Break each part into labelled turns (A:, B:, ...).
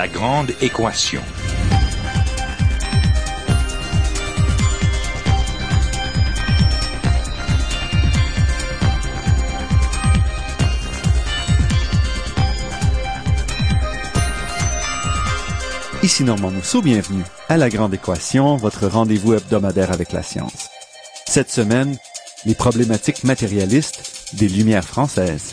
A: La grande équation.
B: Ici Normand Mousseau, bienvenue à La Grande Équation, votre rendez-vous hebdomadaire avec la science. Cette semaine, les problématiques matérialistes des Lumières françaises.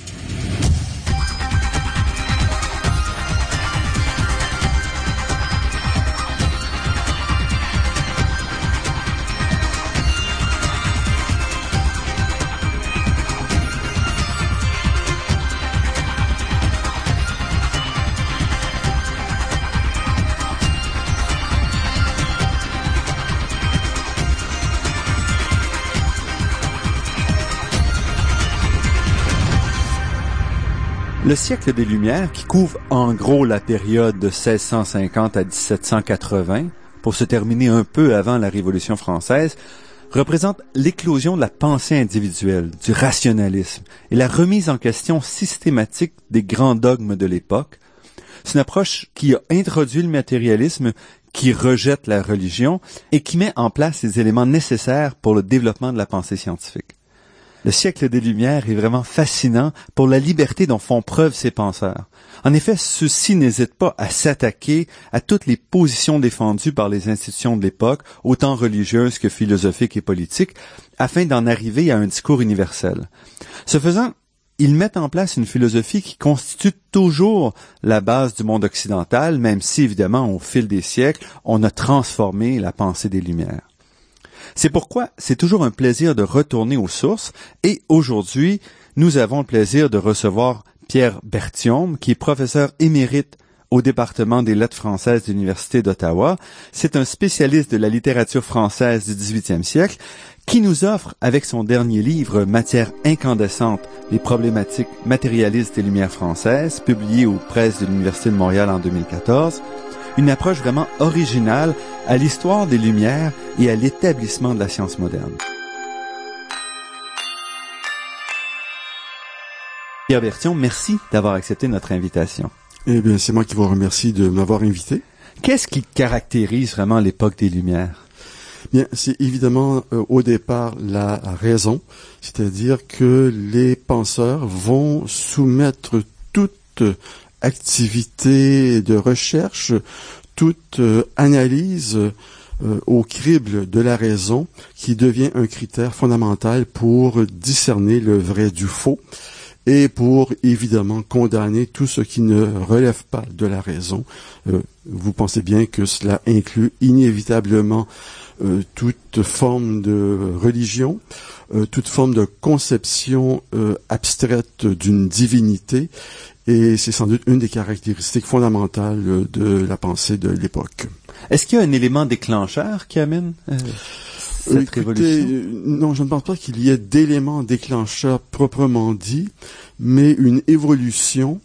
B: Le siècle des Lumières, qui couvre en gros la période de 1650 à 1780, pour se terminer un peu avant la Révolution française, représente l'éclosion de la pensée individuelle, du rationalisme et la remise en question systématique des grands dogmes de l'époque. C'est une approche qui a introduit le matérialisme, qui rejette la religion et qui met en place les éléments nécessaires pour le développement de la pensée scientifique. Le siècle des Lumières est vraiment fascinant pour la liberté dont font preuve ces penseurs. En effet, ceux-ci n'hésitent pas à s'attaquer à toutes les positions défendues par les institutions de l'époque, autant religieuses que philosophiques et politiques, afin d'en arriver à un discours universel. Ce faisant, ils mettent en place une philosophie qui constitue toujours la base du monde occidental, même si évidemment au fil des siècles, on a transformé la pensée des Lumières. C'est pourquoi c'est toujours un plaisir de retourner aux sources et aujourd'hui, nous avons le plaisir de recevoir Pierre Berthiaume, qui est professeur émérite au département des lettres françaises de l'Université d'Ottawa. C'est un spécialiste de la littérature française du 18e siècle qui nous offre, avec son dernier livre Matière incandescente, les problématiques matérialistes des Lumières françaises, publié aux presses de l'Université de Montréal en 2014, une approche vraiment originale à l'histoire des Lumières et à l'établissement de la science moderne. Pierre Bertion, merci d'avoir accepté notre invitation.
C: Eh bien, c'est moi qui vous remercie de m'avoir invité.
B: Qu'est-ce qui caractérise vraiment l'époque des Lumières?
C: Bien, c'est évidemment euh, au départ la raison, c'est-à-dire que les penseurs vont soumettre toute activité de recherche, toute euh, analyse euh, au crible de la raison qui devient un critère fondamental pour discerner le vrai du faux et pour évidemment condamner tout ce qui ne relève pas de la raison. Euh, vous pensez bien que cela inclut inévitablement toute forme de religion, toute forme de conception abstraite d'une divinité et c'est sans doute une des caractéristiques fondamentales de la pensée de l'époque.
B: Est-ce qu'il y a un élément déclencheur qui amène euh, cette révolution?
C: Non, je ne pense pas qu'il y ait d'éléments déclencheurs proprement dit, mais une évolution.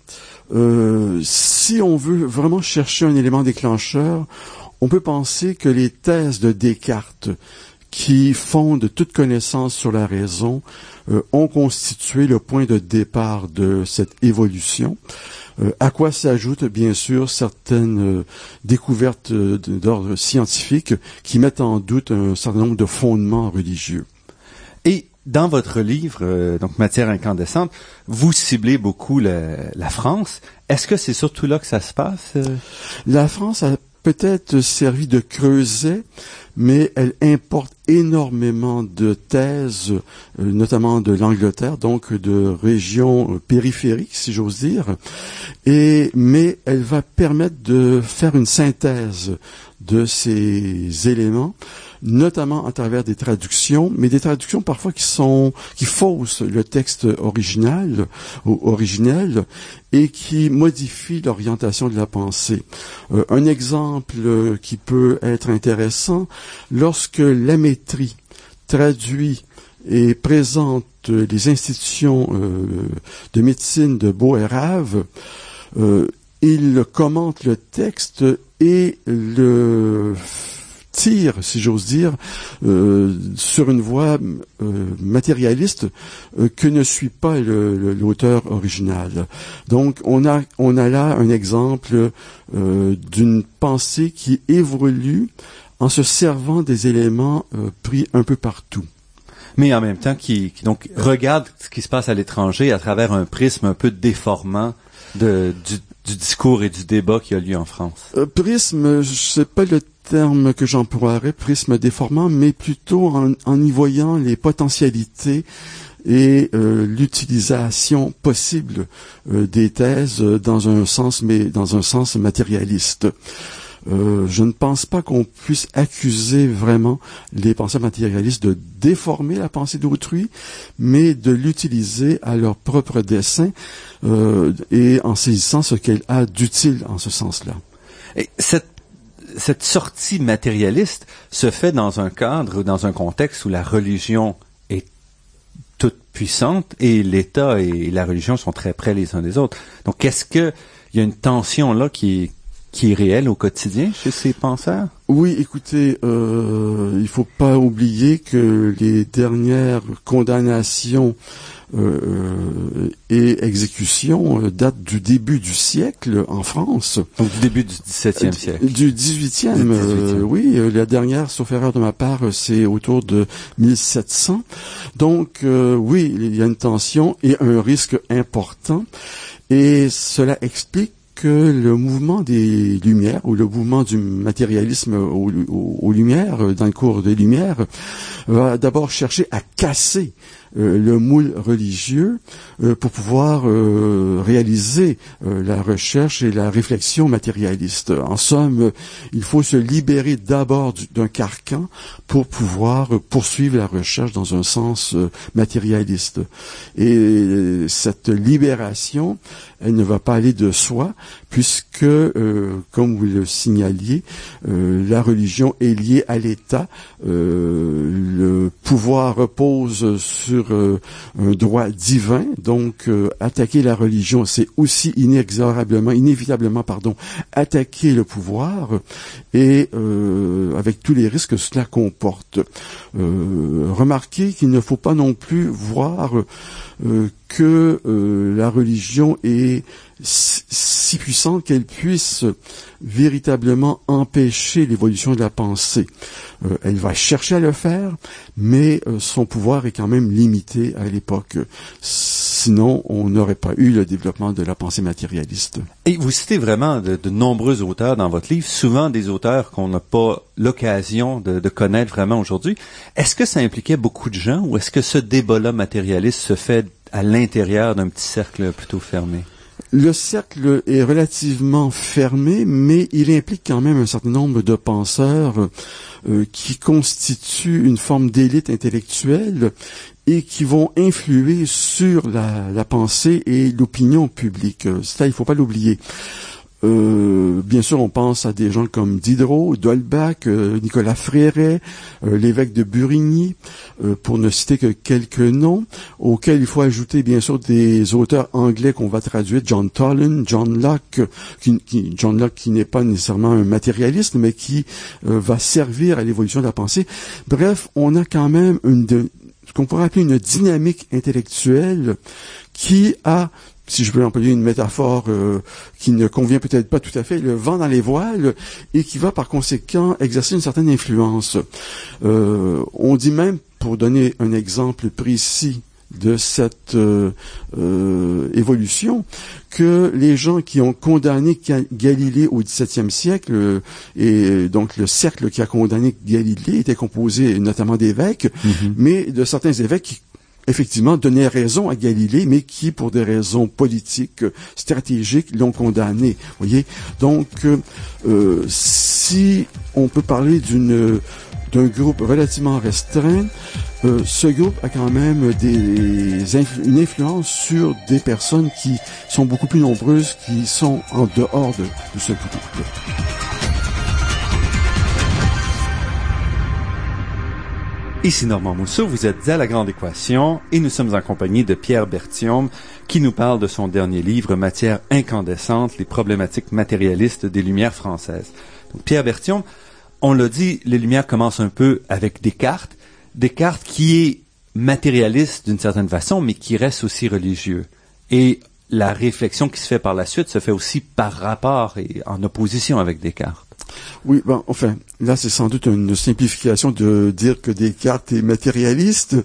C: Euh, si on veut vraiment chercher un élément déclencheur, on peut penser que les thèses de Descartes, qui fondent toute connaissance sur la raison, euh, ont constitué le point de départ de cette évolution. Euh, à quoi s'ajoutent bien sûr certaines euh, découvertes d'ordre scientifique qui mettent en doute un certain nombre de fondements religieux.
B: Et dans votre livre, donc Matière incandescente, vous ciblez beaucoup la France. Est-ce que c'est surtout là que ça se passe
C: La France a peut-être servi de creuset, mais elle importe énormément de thèses, euh, notamment de l'Angleterre, donc de régions euh, périphériques, si j'ose dire, et mais elle va permettre de faire une synthèse de ces éléments notamment à travers des traductions, mais des traductions parfois qui sont qui faussent le texte original ou originel et qui modifient l'orientation de la pensée. Euh, un exemple qui peut être intéressant, lorsque Lamétrie traduit et présente les institutions euh, de médecine de Boerhaave, euh, il commente le texte et le tire, si j'ose dire, euh, sur une voie euh, matérialiste euh, que ne suit pas l'auteur original. Donc, on a, on a là un exemple d'une pensée qui évolue en se servant des éléments pris un peu partout
B: mais en même temps qui, qui, donc regarde ce qui se passe à l'étranger à travers un prisme un peu déformant de, du, du discours et du débat qui a lieu en France.
C: Euh, prisme, je sais pas le terme que j'emploierais, prisme déformant, mais plutôt en, en y voyant les potentialités et euh, l'utilisation possible euh, des thèses dans un sens mais dans un sens matérialiste. Euh, je ne pense pas qu'on puisse accuser vraiment les penseurs matérialistes de déformer la pensée d'autrui, mais de l'utiliser à leur propre dessein euh, et en saisissant ce qu'elle a d'utile en ce sens-là.
B: Et cette cette sortie matérialiste se fait dans un cadre, dans un contexte où la religion est toute puissante et l'État et la religion sont très près les uns des autres. Donc, est-ce que il y a une tension là qui, est réel au quotidien chez ces penseurs?
C: Oui, écoutez, euh, il faut pas oublier que les dernières condamnations euh, euh et exécutions euh, datent du début du siècle en France.
B: Donc du début du XVIIe siècle.
C: Du XVIIIe, euh, oui. La dernière, sauf erreur de ma part, c'est autour de 1700. Donc oui, il y a une tension et un risque important. Et cela explique que le mouvement des Lumières ou le mouvement du matérialisme aux, Lumières, euh, dans le cours des Lumières, va d'abord chercher à casser euh, le moule religieux euh, pour pouvoir réaliser la recherche et la réflexion matérialiste. En somme, il faut se libérer d'abord d'un carcan pour pouvoir poursuivre la recherche dans un sens matérialiste. Et cette libération, elle ne va pas aller de soi, puisque, euh, comme vous le signaliez, euh, la religion est liée à l'État. Euh, le pouvoir repose sur un droit divin, donc attaquer la religion, c'est aussi inexorablement, inévitablement, pardon, attaquer le pouvoir, et avec tous les risques que cela comporte. remarquez qu'il ne faut pas non plus voir que la religion est si puissante qu'elle puisse véritablement empêcher l'évolution de la pensée. Euh, elle va chercher à le faire, mais euh, son pouvoir est quand même limité à l'époque. Sinon, on n'aurait pas eu le développement de la pensée matérialiste.
B: Et vous citez vraiment de, nombreux auteurs dans votre livre, souvent des auteurs qu'on n'a pas l'occasion de, de, connaître vraiment aujourd'hui. Est-ce que ça impliquait beaucoup de gens ou est-ce que ce débat-là matérialiste se fait à l'intérieur d'un petit cercle plutôt fermé?
C: Le cercle est relativement fermé, mais il implique quand même un certain nombre de penseurs euh, qui constituent une forme d'élite intellectuelle et qui vont influer sur la, pensée et l'opinion publique. Ça, il faut pas l'oublier. Euh, bien sûr, on pense à des gens comme Diderot, Dolbach, euh, Nicolas Fréret, euh, l'évêque de Burigny, pour ne citer que quelques noms, auxquels il faut ajouter bien sûr des auteurs anglais qu'on va traduire, John Toland, John Locke, qui, John Locke qui n'est pas nécessairement un matérialiste, mais qui va servir à l'évolution de la pensée. Bref, on a quand même une ce qu'on pourrait appeler une dynamique intellectuelle qui a si je peux employer une métaphore euh, qui ne convient peut-être pas tout à fait, le vent dans les voiles et qui va par conséquent exercer une certaine influence. Euh, on dit même, pour donner un exemple précis de cette euh, évolution, que les gens qui ont condamné Galilée au XVIIe siècle, et donc le cercle qui a condamné Galilée était composé notamment d'évêques, mm-hmm. mais de certains évêques qui effectivement donnait raison à Galilée, mais qui, pour des raisons politiques, stratégiques, l'ont condamné. Voyez, donc euh, si on peut parler d'une d'un groupe relativement restreint, euh, ce groupe a quand même une influence sur des personnes qui sont beaucoup plus nombreuses, qui sont en dehors de, de ce groupe.
B: Ici Normand Mousseau, vous êtes à La Grande Équation et nous sommes en compagnie de Pierre Berthiaume qui nous parle de son dernier livre Matière incandescente, les problématiques matérialistes des Lumières françaises. Pierre Berthiaume, on l'a dit, les Lumières commencent un peu avec Descartes, Descartes qui est matérialiste d'une certaine façon, mais qui reste aussi religieux. Et la réflexion qui se fait par la suite se fait aussi par rapport et en opposition avec Descartes.
C: Oui, bon, enfin, là c'est sans doute une simplification de dire que Descartes est matérialiste,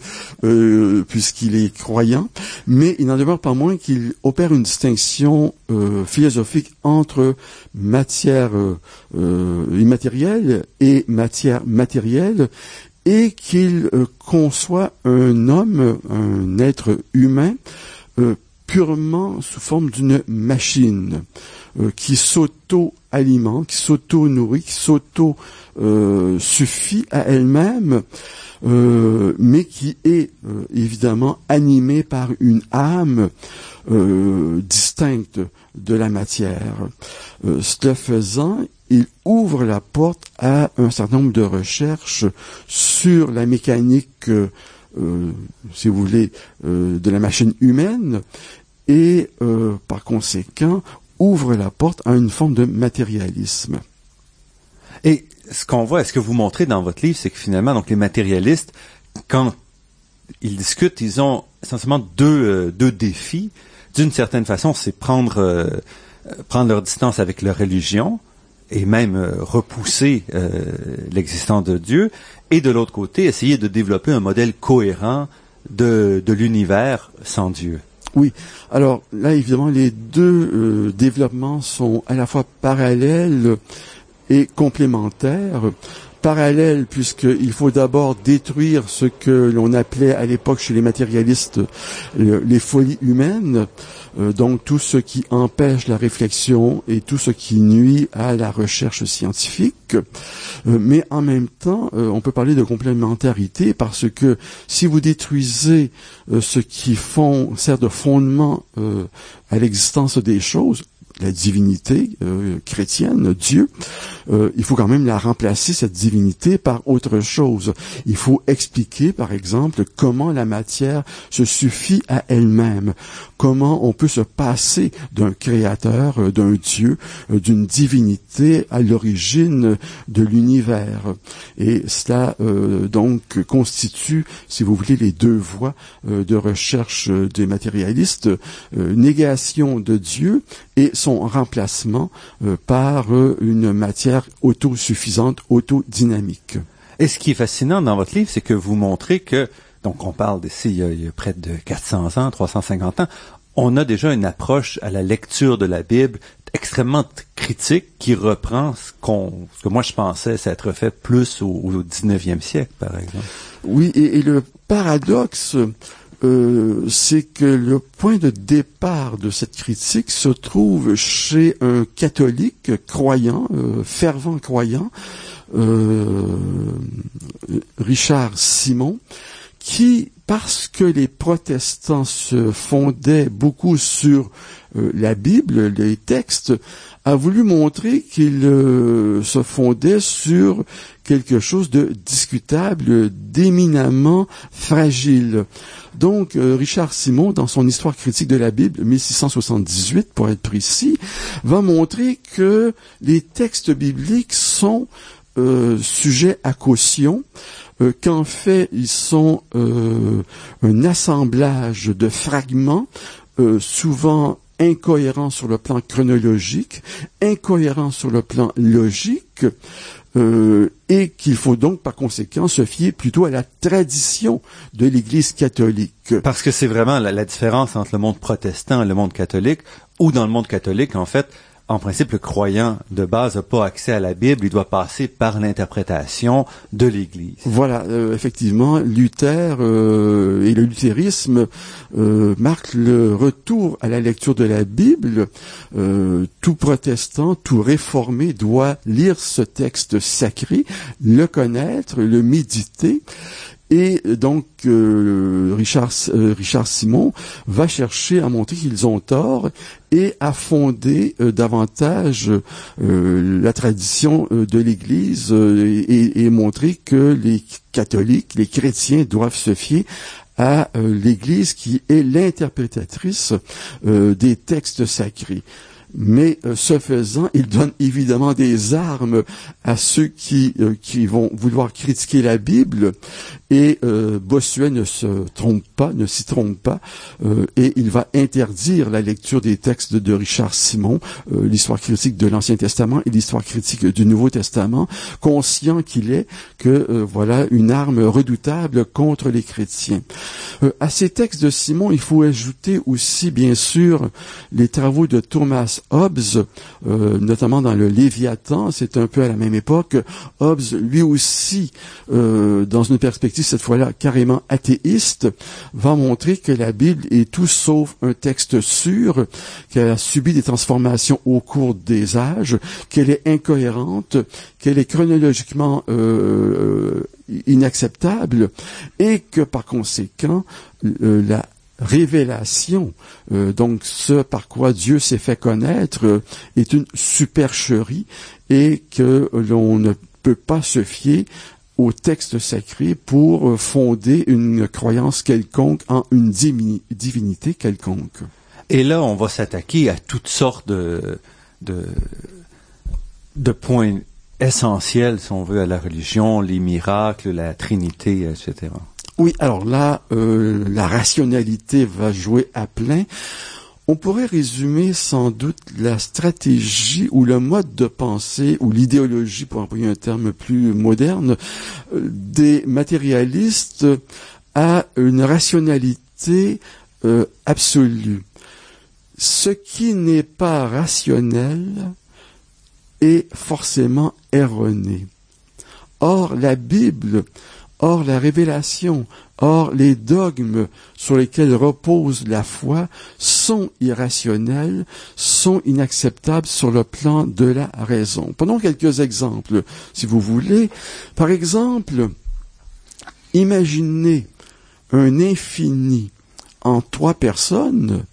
C: euh, puisqu'il est croyant, mais il n'en demeure pas moins qu'il opère une distinction euh, philosophique entre matière euh, immatérielle et matière matérielle, et qu'il conçoit un homme, un être humain, purement sous forme d'une machine euh, qui s'auto-alimente, qui s'auto-nourrit, qui s'auto-suffit à elle-même, euh, mais qui est euh, évidemment animée par une âme distincte de la matière. ce faisant, il ouvre la porte à un certain nombre de recherches sur la mécanique euh, si vous voulez, euh, de la machine humaine et euh, par conséquent ouvre la porte à une forme de matérialisme.
B: Et ce qu'on voit, ce que vous montrez dans votre livre, c'est que finalement, donc les matérialistes, quand ils discutent, ils ont essentiellement deux, deux défis. D'une certaine façon, c'est prendre prendre leur distance avec leur religion et même repousser l'existence de Dieu, et de l'autre côté, essayer de développer un modèle cohérent de, de l'univers sans Dieu.
C: Oui. Alors là, évidemment, les deux euh, développements sont à la fois parallèles et complémentaires. Parallèles puisqu'il faut d'abord détruire ce que l'on appelait à l'époque chez les matérialistes les folies humaines, euh, donc tout ce qui empêche la réflexion et tout ce qui nuit à la recherche scientifique. Euh, mais en même temps, euh, on peut parler de complémentarité parce que si vous détruisez ce qui sert de fondement à l'existence des choses, la divinité euh, chrétienne, Dieu, euh, il faut quand même la remplacer, cette divinité, par autre chose. Il faut expliquer, par exemple, comment la matière se suffit à elle-même, comment on peut se passer d'un créateur, euh, d'un Dieu, d'une divinité à l'origine de l'univers. Et cela, donc, constitue, si vous voulez, les deux voies de recherche des matérialistes, négation de Dieu et son remplacement euh, par euh, une matière autosuffisante, autodynamique.
B: Et ce qui est fascinant dans votre livre, c'est que vous montrez que, donc on parle d'ici il, y a près de 400 ans, 350 ans, on a déjà une approche à la lecture de la Bible extrêmement critique qui reprend ce, qu'on, ce que moi je pensais s'être fait plus au, au 19e siècle, par exemple.
C: Oui, et, et le paradoxe euh, c'est que le point de départ de cette critique se trouve chez un catholique croyant, euh, fervent croyant, euh, Richard Simon, qui, parce que les protestants se fondaient beaucoup sur la Bible, les textes, a voulu montrer qu'il se fondait sur quelque chose de discutable, d'éminemment fragile. Donc, euh, Richard Simon, dans son Histoire critique de la Bible, 1678 pour être précis, va montrer que les textes bibliques sont euh, sujets à caution, euh, qu'en fait ils sont un assemblage de fragments, souvent incohérents sur le plan chronologique, incohérents sur le plan logique, euh, et qu'il faut donc par conséquent se fier plutôt à la tradition de l'Église catholique.
B: Parce que c'est vraiment la, la, différence entre le monde protestant et le monde catholique, ou dans le monde catholique, en fait, en principe, le croyant de base n'a pas accès à la Bible, il doit passer par l'interprétation de l'Église.
C: Voilà, euh, effectivement, Luther euh, et le luthérisme euh, marquent le retour à la lecture de la Bible. tout protestant, tout réformé doit lire ce texte sacré, le connaître, le méditer. Et donc euh, Richard, euh, Richard Simon va chercher à montrer qu'ils ont tort et à fonder euh, davantage la tradition de l'Église et, montrer que les catholiques, les chrétiens doivent se fier à l'Église qui est l'interprétatrice des textes sacrés. Mais euh, ce faisant, il donne évidemment des armes à ceux qui, euh, qui vont vouloir critiquer la Bible. Et euh, Bossuet ne se trompe pas, ne s'y trompe pas, et il va interdire la lecture des textes de, Richard Simon, l'histoire critique de l'Ancien Testament et l'histoire critique du Nouveau Testament, conscient qu'il est que voilà une arme redoutable contre les chrétiens. à ces textes de Simon, il faut ajouter aussi bien sûr les travaux de Thomas Hobbes, euh, notamment dans le Léviathan, c'est un peu à la même époque. Hobbes, lui aussi, euh, dans une perspective cette fois-là carrément athéiste, va montrer que la Bible est tout sauf un texte sûr, qu'elle a subi des transformations au cours des âges, qu'elle est incohérente, qu'elle est chronologiquement euh, inacceptable et que par conséquent la révélation, euh, donc ce par quoi Dieu s'est fait connaître, euh, est une supercherie et que l'on ne peut pas se fier au texte sacré pour euh, fonder une croyance quelconque en une divinité quelconque.
B: Et là, on va s'attaquer à toutes sortes de, de, de points essentiels, si on veut, à la religion, les miracles, la Trinité, etc.
C: Oui, alors là, euh, la rationalité va jouer à plein. On pourrait résumer sans doute la stratégie ou le mode de pensée ou l'idéologie, pour employer un terme plus moderne, euh, des matérialistes à une rationalité euh, absolue. Ce qui n'est pas rationnel est forcément erroné. Or, la Bible Or, la révélation, or les dogmes sur lesquels repose la foi sont irrationnels, sont inacceptables sur le plan de la raison. Prenons quelques exemples, si vous voulez. Par exemple, imaginez un infini en trois personnes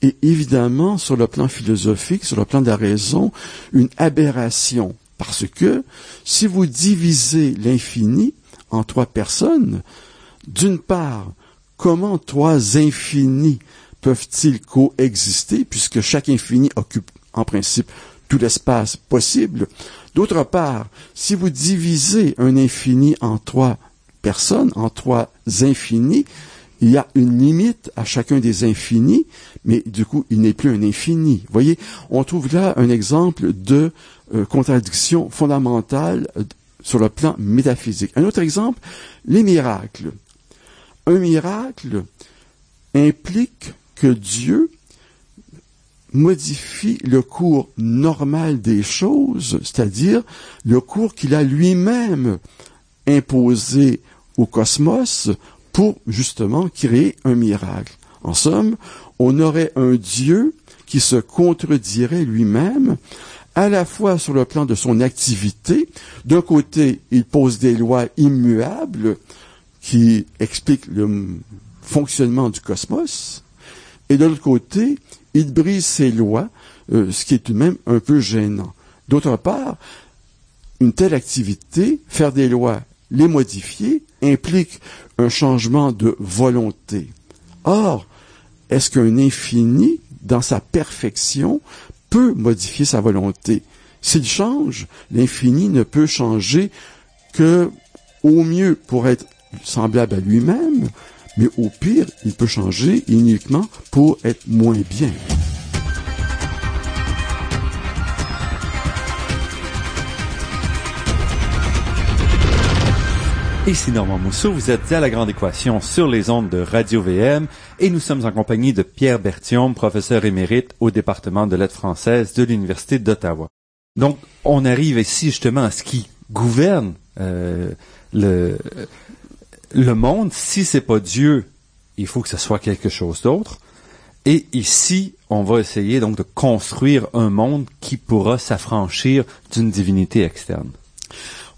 C: est évidemment, sur le plan philosophique, sur le plan de la raison, une aberration. Parce que si vous divisez l'infini, en trois personnes, d'une part, comment trois infinis peuvent-ils coexister puisque chaque infini occupe en principe tout l'espace possible? D'autre part, si vous divisez un infini en trois personnes, en trois infinis, il y a une limite à chacun des infinis, mais du coup, il n'est plus un infini. Voyez, on trouve là un exemple de euh, contradiction fondamentale sur le plan métaphysique. Un autre exemple, les miracles. Un miracle implique que Dieu modifie le cours normal des choses, c'est-à-dire le cours qu'il a lui-même imposé au cosmos pour justement créer un miracle. En somme, on aurait un Dieu qui se contredirait lui-même à la fois sur le plan de son activité. D'un côté, il pose des lois immuables qui expliquent le fonctionnement du cosmos, et de l'autre côté, il brise ces lois, euh, ce qui est tout de même un peu gênant. D'autre part, une telle activité, faire des lois, les modifier, implique un changement de volonté. Or, est-ce qu'un infini, dans sa perfection, peut modifier sa volonté. S'il change, l'infini ne peut changer que au mieux pour être semblable à lui-même, mais au pire, il peut changer uniquement pour être moins bien.
B: Ici Normand Mousseau, vous êtes à La Grande Équation sur les ondes de Radio VM et nous sommes en compagnie de Pierre Berthiaume, professeur émérite au département de lettres françaises de l'Université d'Ottawa. Donc, on arrive ici justement à ce qui gouverne euh, le, le monde. Si c'est pas Dieu, il faut que ce soit quelque chose d'autre. Et ici, on va essayer donc de construire un monde qui pourra s'affranchir d'une divinité externe.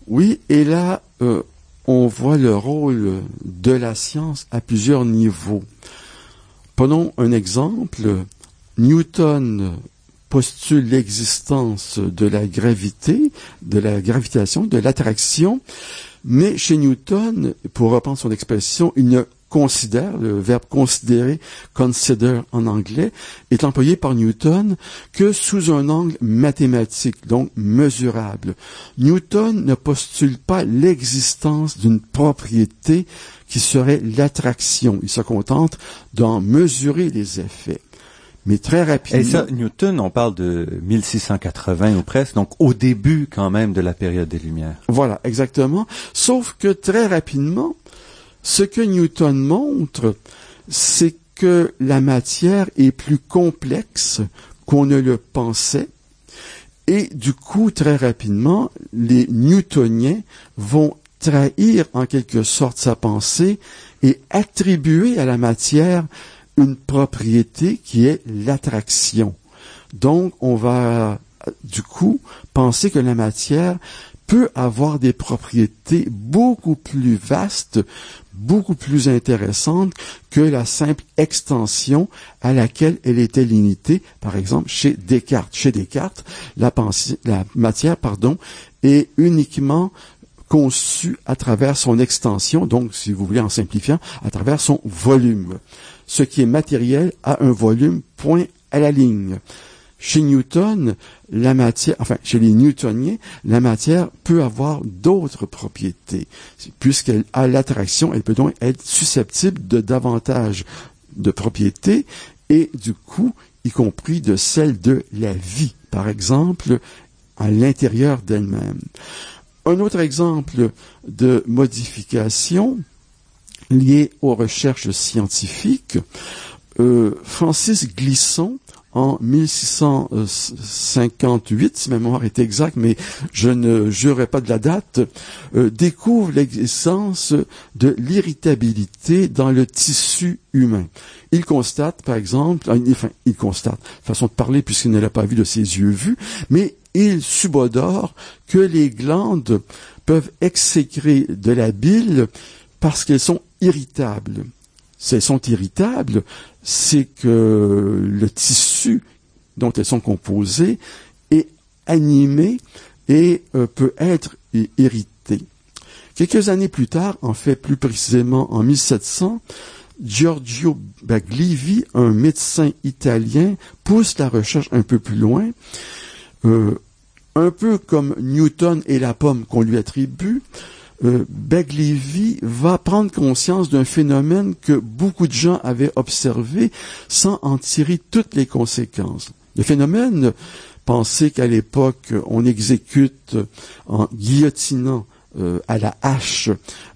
C: Oui, et là, euh, on voit le rôle de la science à plusieurs niveaux. Prenons un exemple. Newton postule l'existence de la gravité, de la gravitation, de l'attraction, mais chez Newton, pour reprendre son expression, il ne considère, le verbe considérer, consider en anglais, est employé par Newton que sous un angle mathématique, donc mesurable. Newton ne postule pas l'existence d'une propriété qui serait l'attraction. Il se contente d'en mesurer les effets. Mais très rapidement.
B: Et ça, Newton, on parle de 1680 ou presque, donc au début quand même de la période des Lumières.
C: Voilà, exactement. Sauf que très rapidement, ce que Newton montre, c'est que la matière est plus complexe qu'on ne le pensait. Et du coup, très rapidement, les Newtoniens vont trahir en quelque sorte sa pensée et attribuer à la matière une propriété qui est l'attraction. Donc, on va du coup penser que la matière peut avoir des propriétés beaucoup plus vastes, beaucoup plus intéressantes que la simple extension à laquelle elle était limitée. Par exemple, chez Descartes. Chez Descartes, la, la matière, pardon, est uniquement conçue à travers son extension, donc, si vous voulez, en simplifiant, à travers son volume. Ce qui est matériel a un volume point à la ligne. Chez Newton, la matière, enfin, chez les Newtoniens, la matière peut avoir d'autres propriétés. Puisqu'elle a l'attraction, elle peut donc être susceptible de davantage de propriétés et du coup, y compris de celle de la vie, par exemple, à l'intérieur d'elle-même. Un autre exemple de modification lié aux recherches scientifiques, euh, Francis Glisson en 1658, si ma mémoire est exacte, mais je ne jurerai pas de la date, euh, découvre l'existence de l'irritabilité dans le tissu humain. Il constate, par exemple, enfin, il constate, façon de parler puisqu'il ne l'a pas vu de ses yeux vus, mais il subodore que les glandes peuvent exécrer de la bile parce qu'elles sont irritables. Si elles sont irritables, c'est que le tissu dont elles sont composées est animé et euh, peut être irrité. Quelques années plus tard, en fait plus précisément en 1700, Giorgio Baglivi, un médecin italien, pousse la recherche un peu plus loin. Euh, un peu comme Newton et la pomme qu'on lui attribue, euh, va prendre conscience d'un phénomène que beaucoup de gens avaient observé sans en tirer toutes les conséquences. Le phénomène, pensez qu'à l'époque, on exécute en guillotinant euh, à la hache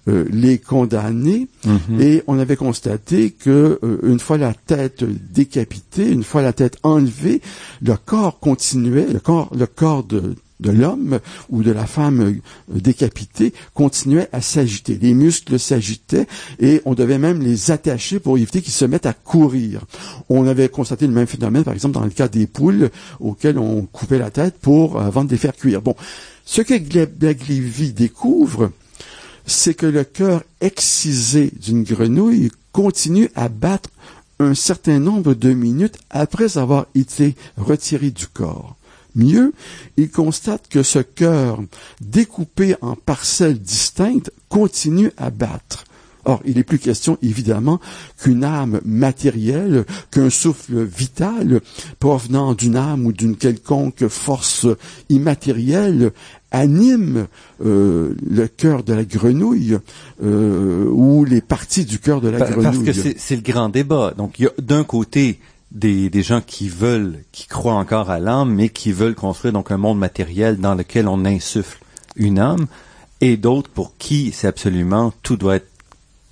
C: euh, les condamnés mhm. et on avait constaté que une fois la tête décapitée, une fois la tête enlevée, le corps continuait, le corps, le corps de, de l'homme ou de la femme euh, décapitée continuait à s'agiter. Les muscles s'agitaient et on devait même les attacher pour éviter qu'ils se mettent à courir. On avait constaté le même phénomène, par exemple, dans le cas des poules auxquelles on coupait la tête pour avant de les faire cuire. Bon, ce que Gleb découvre, c'est que le cœur excisé d'une grenouille continue à battre un certain nombre de minutes après avoir été retiré du corps. Mieux, il constate que ce cœur, découpé en parcelles distinctes, continue à battre. Or, il n'est plus question, évidemment, qu'une âme matérielle, qu'un souffle vital provenant d'une âme ou d'une quelconque force immatérielle anime euh, le cœur de la grenouille euh, ou les parties du cœur de la grenouille.
B: Parce que c'est le grand débat. Donc, il y a d'un côté des, gens qui veulent, qui croient encore à l'âme, mais qui veulent construire donc un monde matériel dans lequel on insuffle une âme, et d'autres pour qui c'est absolument tout doit être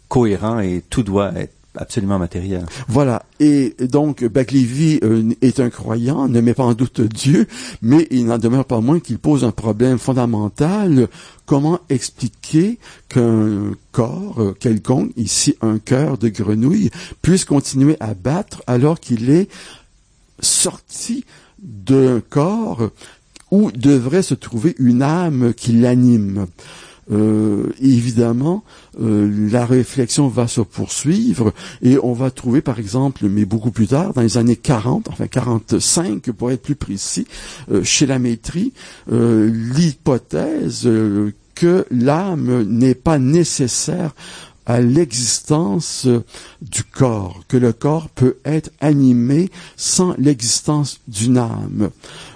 B: cohérent et tout doit être absolument matériel.
C: Voilà. Et donc, Baglivi euh, est un croyant, ne met pas en doute Dieu, mais il n'en demeure pas moins qu'il pose un problème fondamental. Comment expliquer qu'un corps euh, quelconque, ici un cœur de grenouille, puisse continuer à battre alors qu'il est sorti d'un corps où devrait se trouver une âme qui l'anime? Euh, évidemment, euh, la réflexion va se poursuivre et on va trouver, par exemple, mais beaucoup plus tard, dans les années 40, enfin 45 pour être plus précis, euh, chez la maîtrise, l'hypothèse que l'âme n'est pas nécessaire à l'existence du corps, que le corps peut être animé sans l'existence d'une âme.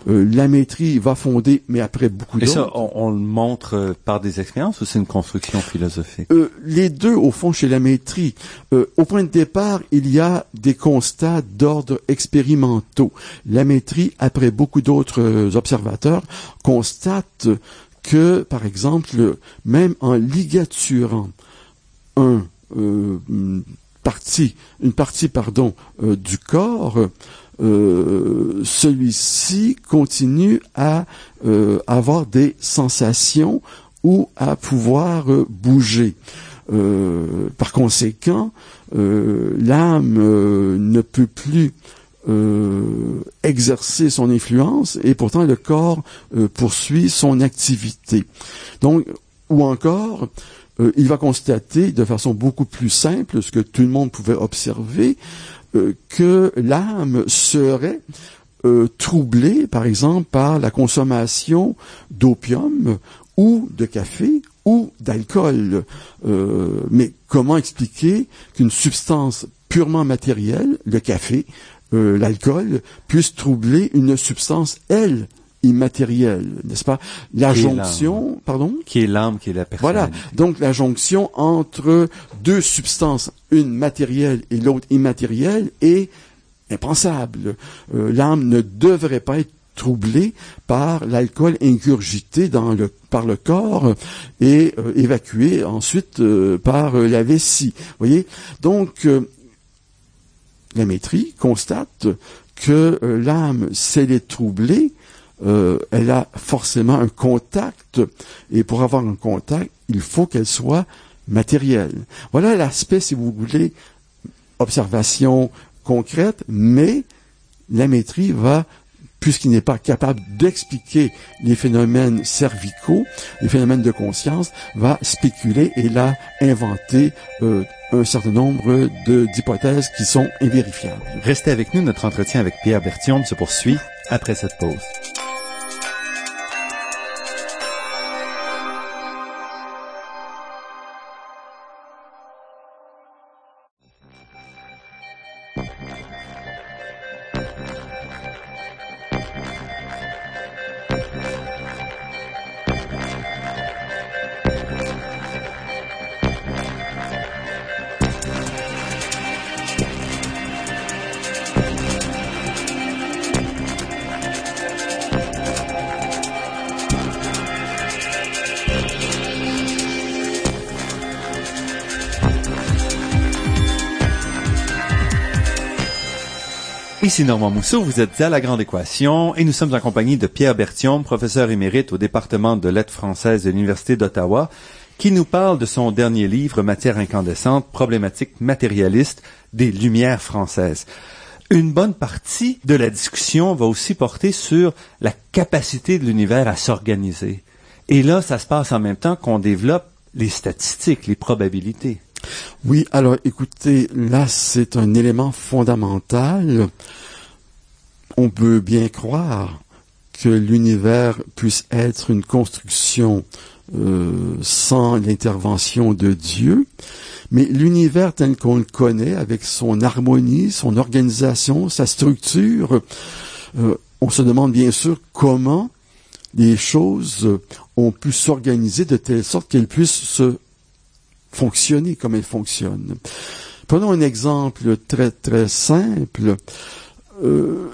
C: Euh, la maîtrise va fonder, mais après beaucoup
B: Et
C: d'autres.
B: ça, on, on le montre euh, par des expériences ou c'est une construction philosophique?
C: Euh, les deux, au fond, chez la maîtrise. Euh, au point de départ, il y a des constats d'ordre expérimentaux. La maîtrise, après beaucoup d'autres euh, observateurs, constate que, par exemple, même en ligaturant euh, une partie, une partie, euh, du corps, euh, celui-ci continue à avoir des sensations ou à pouvoir bouger. Par conséquent, l'âme ne peut plus exercer son influence et pourtant le corps poursuit son activité. Donc, ou encore, euh, il va constater de façon beaucoup plus simple, ce que tout le monde pouvait observer, euh, que l'âme serait euh, troublée, par exemple, par la consommation d'opium ou de café ou d'alcool. Mais comment expliquer qu'une substance purement matérielle, le café, l'alcool, puisse troubler une substance, elle, immatérielle, n'est-ce pas? La
B: Qui
C: jonction, pardon?
B: Qui est l'âme, qui est la
C: voilà,
B: personnalité.
C: donc la jonction entre deux substances, une matérielle et l'autre immatérielle, est impensable. Euh, L'âme ne devrait pas être troublée par l'alcool ingurgité dans le, par le corps et euh, évacué ensuite euh, par la vessie. voyez? Donc, euh, la maîtrise constate que l'âme, si elle est troublée, euh, elle a forcément un contact, et pour avoir un contact, il faut qu'elle soit matérielle. Voilà l'aspect, si vous voulez, observation concrète, mais la maîtrise va, puisqu'il n'est pas capable d'expliquer les phénomènes cervicaux, les phénomènes de conscience, va spéculer et là inventer euh, un certain nombre d'hypothèses qui sont invérifiables.
B: Restez avec nous, notre entretien avec Pierre Berthiaume se poursuit après cette pause. Ici Normand Mousseau, vous êtes à La Grande Équation et nous sommes en compagnie de Pierre Berthiaume, professeur émérite au département de lettres françaises de l'Université d'Ottawa, qui nous parle de son dernier livre Matière incandescente, problématique matérialiste des Lumières françaises. Une bonne partie de la discussion va aussi porter sur la capacité de l'univers à s'organiser. Et là, ça se passe en même temps qu'on développe les statistiques, les probabilités.
C: Oui, alors écoutez, là c'est un élément fondamental. On peut bien croire que l'univers puisse être une construction euh, sans l'intervention de Dieu, mais l'univers tel qu'on le connaît, avec son harmonie, son organisation, sa structure, euh, on se demande bien sûr comment les choses ont pu s'organiser de telle sorte qu'elles puissent se fonctionner comme elles fonctionnent. Prenons un exemple très très simple. Euh,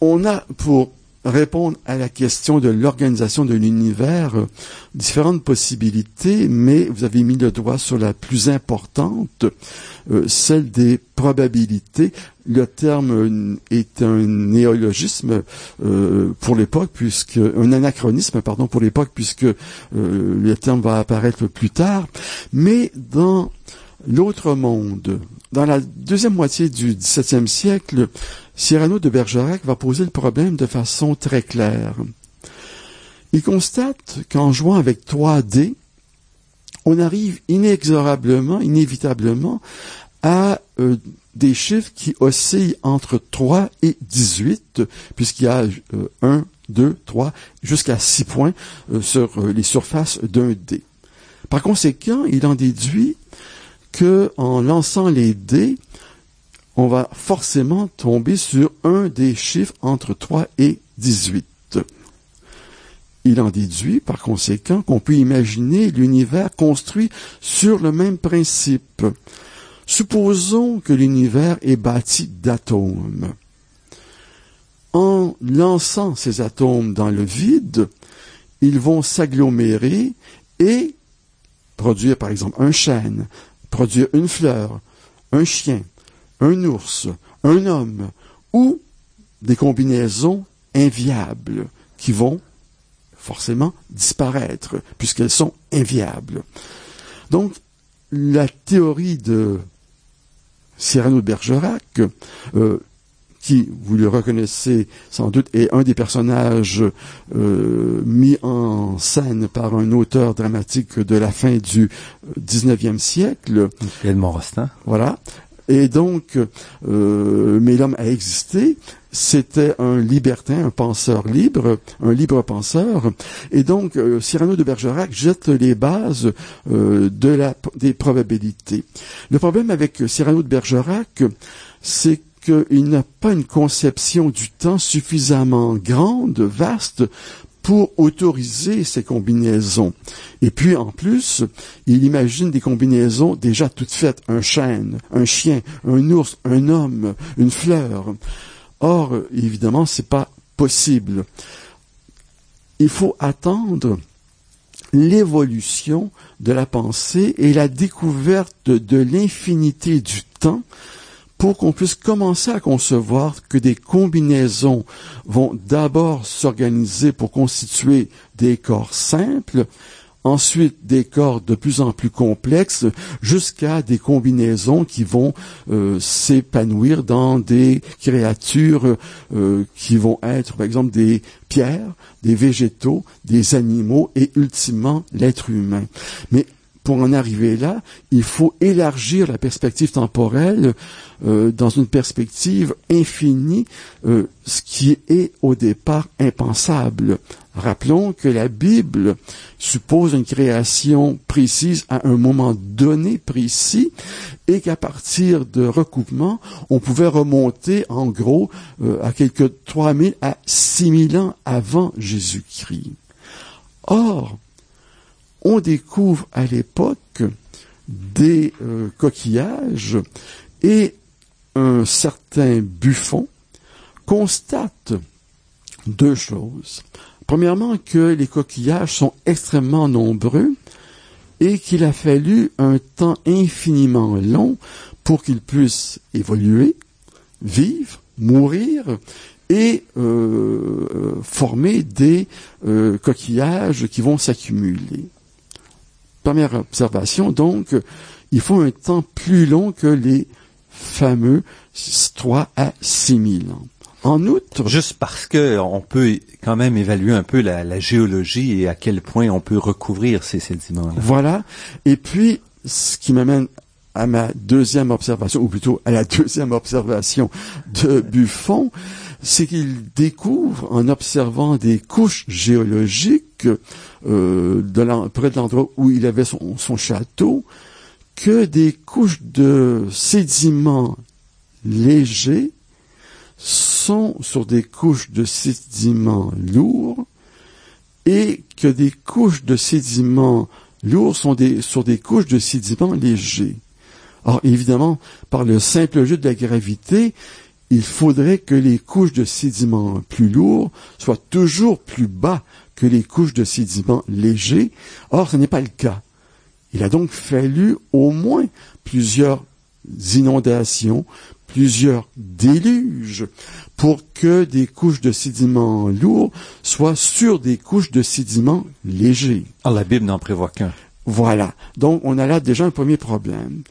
C: on a pour répondre à la question de l'organisation de l'univers euh, différentes possibilités, mais vous avez mis le doigt sur la plus importante, euh, celle des probabilités. Le terme euh, est un néologisme pour l'époque, puisque un anachronisme, pardon, pour l'époque, puisque le terme va apparaître plus tard. Mais dans l'autre monde, dans la deuxième moitié du XVIIe siècle, Cyrano de Bergerac va poser le problème de façon très claire. Il constate qu'en jouant avec 3D, on arrive inexorablement, inévitablement, à euh, des chiffres qui oscillent entre 3 et 18, puisqu'il y a 1, 2, 3, jusqu'à 6 points euh, sur euh, les surfaces d'un dé. Par conséquent, il en déduit que en lançant les dés, on va forcément tomber sur un des chiffres entre 3 et 18. Il en déduit par conséquent qu'on peut imaginer l'univers construit sur le même principe. Supposons que l'univers est bâti d'atomes. En lançant ces atomes dans le vide, ils vont s'agglomérer et produire par exemple un chêne, produire une fleur, un chien, un ours, un homme, ou des combinaisons inviables qui vont forcément disparaître, puisqu'elles sont inviables. Donc, la théorie de Cyrano de Bergerac, euh, qui, vous le reconnaissez sans doute, est un des personnages euh, mis en scène par un auteur dramatique de la fin du 19e siècle.
B: Edmond Rostand.
C: Voilà. Et donc, euh, l'homme a existé. C'était un libertin, un penseur libre, un libre penseur. Et donc, euh, Cyrano de Bergerac jette les bases euh, de la, des probabilités. Le problème avec Cyrano de Bergerac, c'est qu'il n'a pas une conception du temps suffisamment grande, vaste, pour autoriser ces combinaisons. Et puis, en plus, il imagine des combinaisons déjà toutes faites. Un chêne, un chien, un ours, un homme, une fleur. Or, évidemment, c'est pas possible. Il faut attendre l'évolution de la pensée et la découverte de l'infinité du temps pour qu'on puisse commencer à concevoir que des combinaisons vont d'abord s'organiser pour constituer des corps simples, ensuite des corps de plus en plus complexes, jusqu'à des combinaisons qui vont euh, s'épanouir dans des créatures euh, qui vont être, par exemple, des pierres, des végétaux, des animaux et ultimement l'être humain. Mais pour en arriver là, il faut élargir la perspective temporelle euh, dans une perspective infinie, euh, ce qui est au départ impensable. Rappelons que la Bible suppose une création précise à un moment donné précis et qu'à partir de recoupement, on pouvait remonter en gros euh, à quelques 3000 à 6000 ans avant Jésus-Christ. Or, on découvre à l'époque des euh, coquillages et un certain Buffon constate deux choses. Premièrement, que les coquillages sont extrêmement nombreux et qu'il a fallu un temps infiniment long pour qu'ils puissent évoluer, vivre, mourir et euh, former des euh, coquillages qui vont s'accumuler. Première observation, donc, il faut un temps plus long que les fameux 3 à 6 000 ans. En outre,
B: juste parce que on peut quand même évaluer un peu la, géologie et à quel point on peut recouvrir ces sédiments-là.
C: Voilà. Et puis, ce qui m'amène à ma deuxième observation, ou plutôt à la deuxième observation de Buffon, c'est qu'il découvre, en observant des couches géologiques euh, près de l'endroit où il avait son, château, que des couches de sédiments légers sont sur des couches de sédiments lourds et que des couches de sédiments lourds sont sur des couches de sédiments légers. Or, évidemment, par le simple jeu de la gravité, il faudrait que les couches de sédiments plus lourds soient toujours plus bas que les couches de sédiments légers. Or, ce n'est pas le cas. Il a donc fallu au moins plusieurs inondations, plusieurs déluges pour que des couches de sédiments lourds soient sur des couches de sédiments légers.
B: Ah, la Bible n'en prévoit qu'un.
C: Voilà. Donc, on a là déjà un premier problème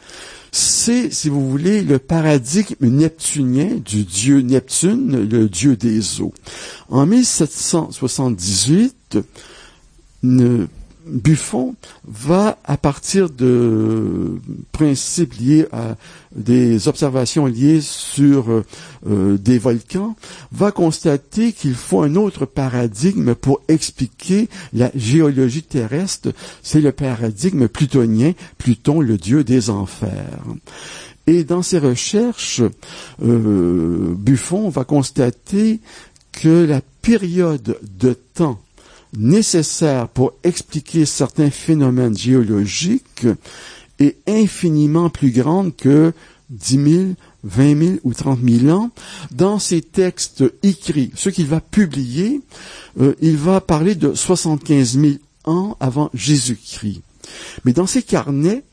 C: c'est, si vous voulez, le paradigme neptunien du dieu Neptune, le dieu des eaux. En 1778, Buffon va, à partir de principes liés à des observations liées sur euh, des volcans, va constater qu'il faut un autre paradigme pour expliquer la géologie terrestre. C'est le paradigme plutonien, Pluton, le dieu des enfers. Et dans ses recherches, euh, Buffon va constater que la période de temps nécessaire pour expliquer certains phénomènes géologiques est infiniment plus grande que 10 000, 20 000 ou 30 000 ans. Dans ses textes écrits, ce qu'il va publier, euh, il va parler de 75 000 ans avant Jésus-Christ. Mais dans ses carnets,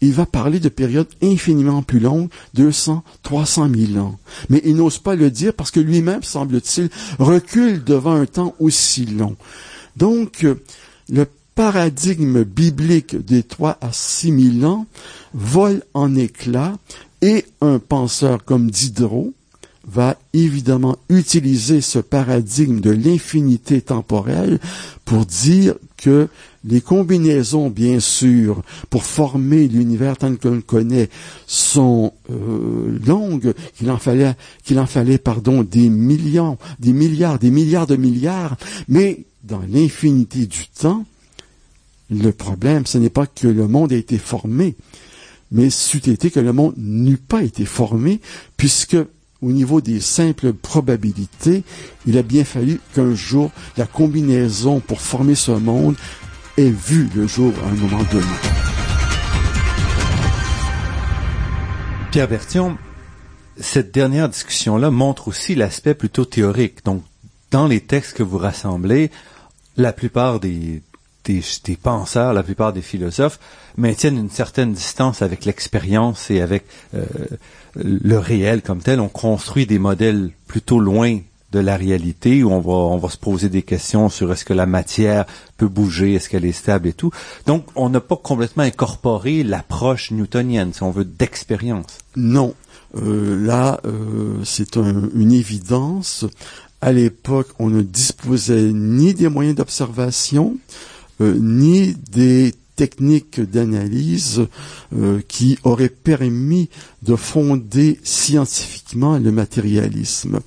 C: il va parler de périodes infiniment plus longues, 200, 300 000 ans. Mais il n'ose pas le dire parce que lui-même, semble-t-il, recule devant un temps aussi long. Donc, le paradigme biblique des 3 à 6 000 ans vole en éclats et un penseur comme Diderot va évidemment utiliser ce paradigme de l'infinité temporelle pour dire que les combinaisons, bien sûr, pour former l'univers tel qu'on le connaît, sont euh, longues, qu'il en fallait, en fallait, pardon, des millions, des milliards, des milliards de milliards, mais dans l'infinité du temps, le problème, ce n'est pas que le monde a été formé, mais c'eût été que le monde n'eût pas été formé, puisque au niveau des simples probabilités, il a bien fallu qu'un jour la combinaison pour former ce monde ait vu le jour à un moment donné.
B: Pierre Bertion, cette dernière discussion-là montre aussi l'aspect plutôt théorique. Donc, dans les textes que vous rassemblez, la plupart des, des, penseurs, la plupart des philosophes maintiennent une certaine distance avec l'expérience et avec euh, le réel comme tel. On construit des modèles plutôt loin de la réalité où on va on va se poser des questions sur est-ce que la matière peut bouger, est-ce qu'elle est stable et tout. Donc on n'a pas complètement incorporé l'approche newtonienne, si on veut, d'expérience.
C: Non, euh, là euh, c'est une évidence. À l'époque, on ne disposait ni des moyens d'observation, euh, ni des techniques d'analyse euh, qui auraient permis de fonder scientifiquement le matérialisme.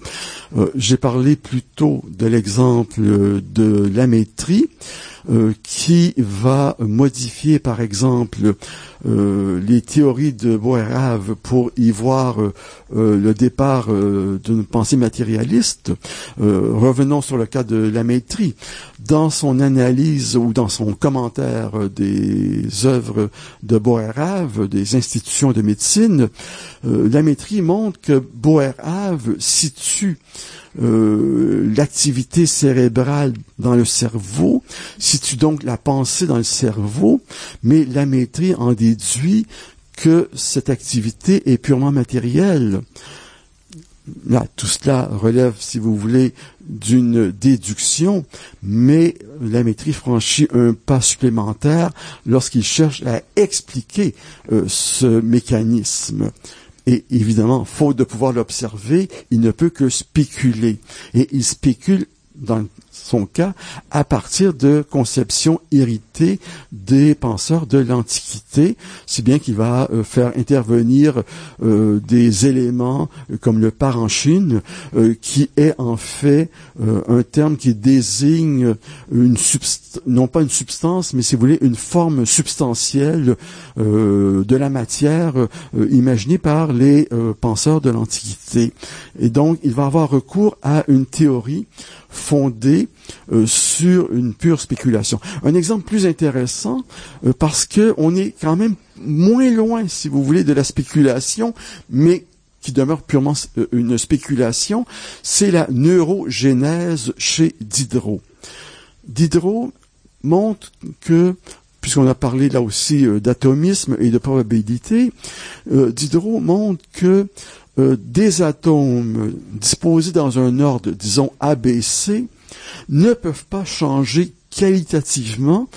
C: Euh, j'ai parlé plutôt de l'exemple de la maîtrise euh, qui va modifier par exemple les théories de Boerhaave pour y voir le départ d'une pensée matérialiste. revenons sur le cas de la maîtrise. Dans son analyse ou dans son commentaire des œuvres de Boerhaave, des institutions de médecine, la maîtrise montre que Boerhaave situe euh, l'activité cérébrale dans le cerveau, situe donc la pensée dans le cerveau, mais la maîtrise en déduit que cette activité est purement matérielle. Tout cela relève, si vous voulez, d'une déduction, mais la maîtrise franchit un pas supplémentaire lorsqu'il cherche à expliquer euh, ce mécanisme. Et évidemment, faute de pouvoir l'observer, il ne peut que spéculer. Et il spécule dans son cas à partir de conceptions héritées des penseurs de l'Antiquité, si bien qu'il va euh, faire intervenir euh, des éléments euh, comme le parenchine, qui est en fait un terme qui désigne une non pas une substance, mais si vous voulez une forme substantielle de la matière imaginée par les penseurs de l'Antiquité. Et donc, il va avoir recours à une théorie fondée euh, sur une pure spéculation. Un exemple plus intéressant, euh, parce que on est quand même moins loin, si vous voulez, de la spéculation, mais qui demeure purement euh, une spéculation, c'est la neurogénèse chez Diderot. Diderot montre que puisqu'on a parlé là aussi d'atomisme et de probabilité, Diderot montre que des atomes disposés dans un ordre, disons, ABC, ne peuvent pas changer qualitativement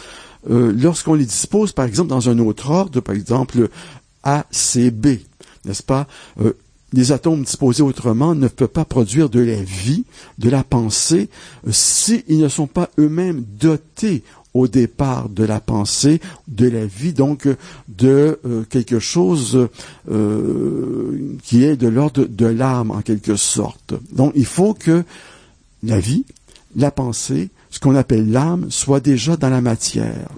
C: euh, lorsqu'on les dispose, par exemple, dans un autre ordre, par exemple ACB, n'est-ce pas? Euh, Les atomes disposés autrement ne peuvent pas produire de la vie, de la pensée, euh, s'ils ne sont pas eux-mêmes dotés au départ de la pensée, de la vie, donc de euh, quelque chose euh, qui est de l'ordre de l'âme en quelque sorte. Donc il faut que la vie, la pensée, ce qu'on appelle l'âme, soit déjà dans la matière.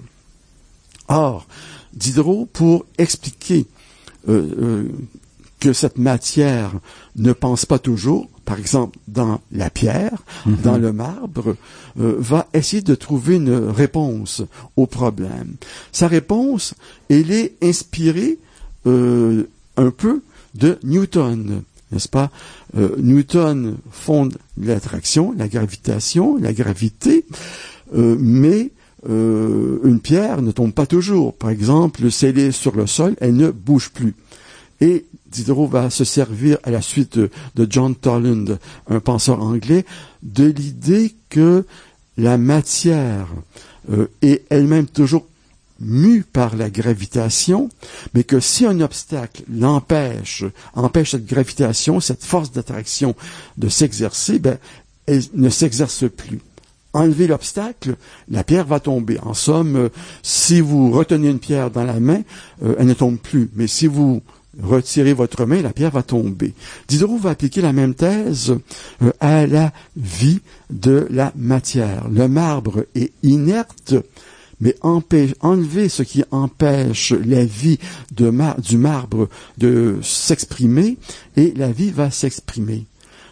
C: Or, Diderot, pour expliquer euh, que cette matière ne pense pas toujours, par exemple dans la pierre, mhm. dans le marbre, euh, va essayer de trouver une réponse au problème. Sa réponse, elle est inspirée euh, un peu de Newton, n'est-ce pas? Euh, Newton fonde l'attraction, la gravitation, la gravité, mais une pierre ne tombe pas toujours. Par exemple, si elle est sur le sol, elle ne bouge plus. Et Diderot va se servir à la suite de, John Toland, un penseur anglais, de l'idée que la matière euh, est elle-même toujours mue par la gravitation, mais que si un obstacle l'empêche, empêche cette gravitation, cette force d'attraction de s'exercer, ben, elle ne s'exerce plus. Enlever l'obstacle, la pierre va tomber. En somme, euh, si vous retenez une pierre dans la main, euh, elle ne tombe plus. Mais si vous retirez votre main, la pierre va tomber. Diderot va appliquer la même thèse euh, à la vie de la matière. Le marbre est inerte, mais enlever ce qui empêche la vie du marbre de s'exprimer, et la vie va s'exprimer.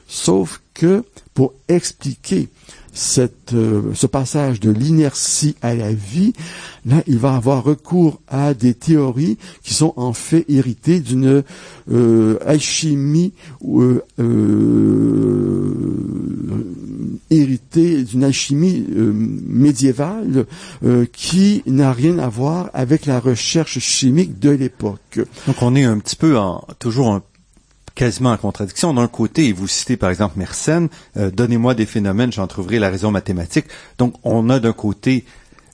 C: Sauf que pour expliquer cette, euh, ce passage de l'inertie à la vie, là, il va avoir recours à des théories qui sont en fait héritées d'une euh, alchimie euh, euh héritée d'une alchimie médiévale qui n'a rien à voir avec la recherche chimique de l'époque.
B: Donc on est un petit peu en, toujours un quasiment en contradiction. D'un côté, vous citez par exemple Mersenne, euh, donnez-moi des phénomènes, j'en trouverai la raison mathématique. Donc on a d'un côté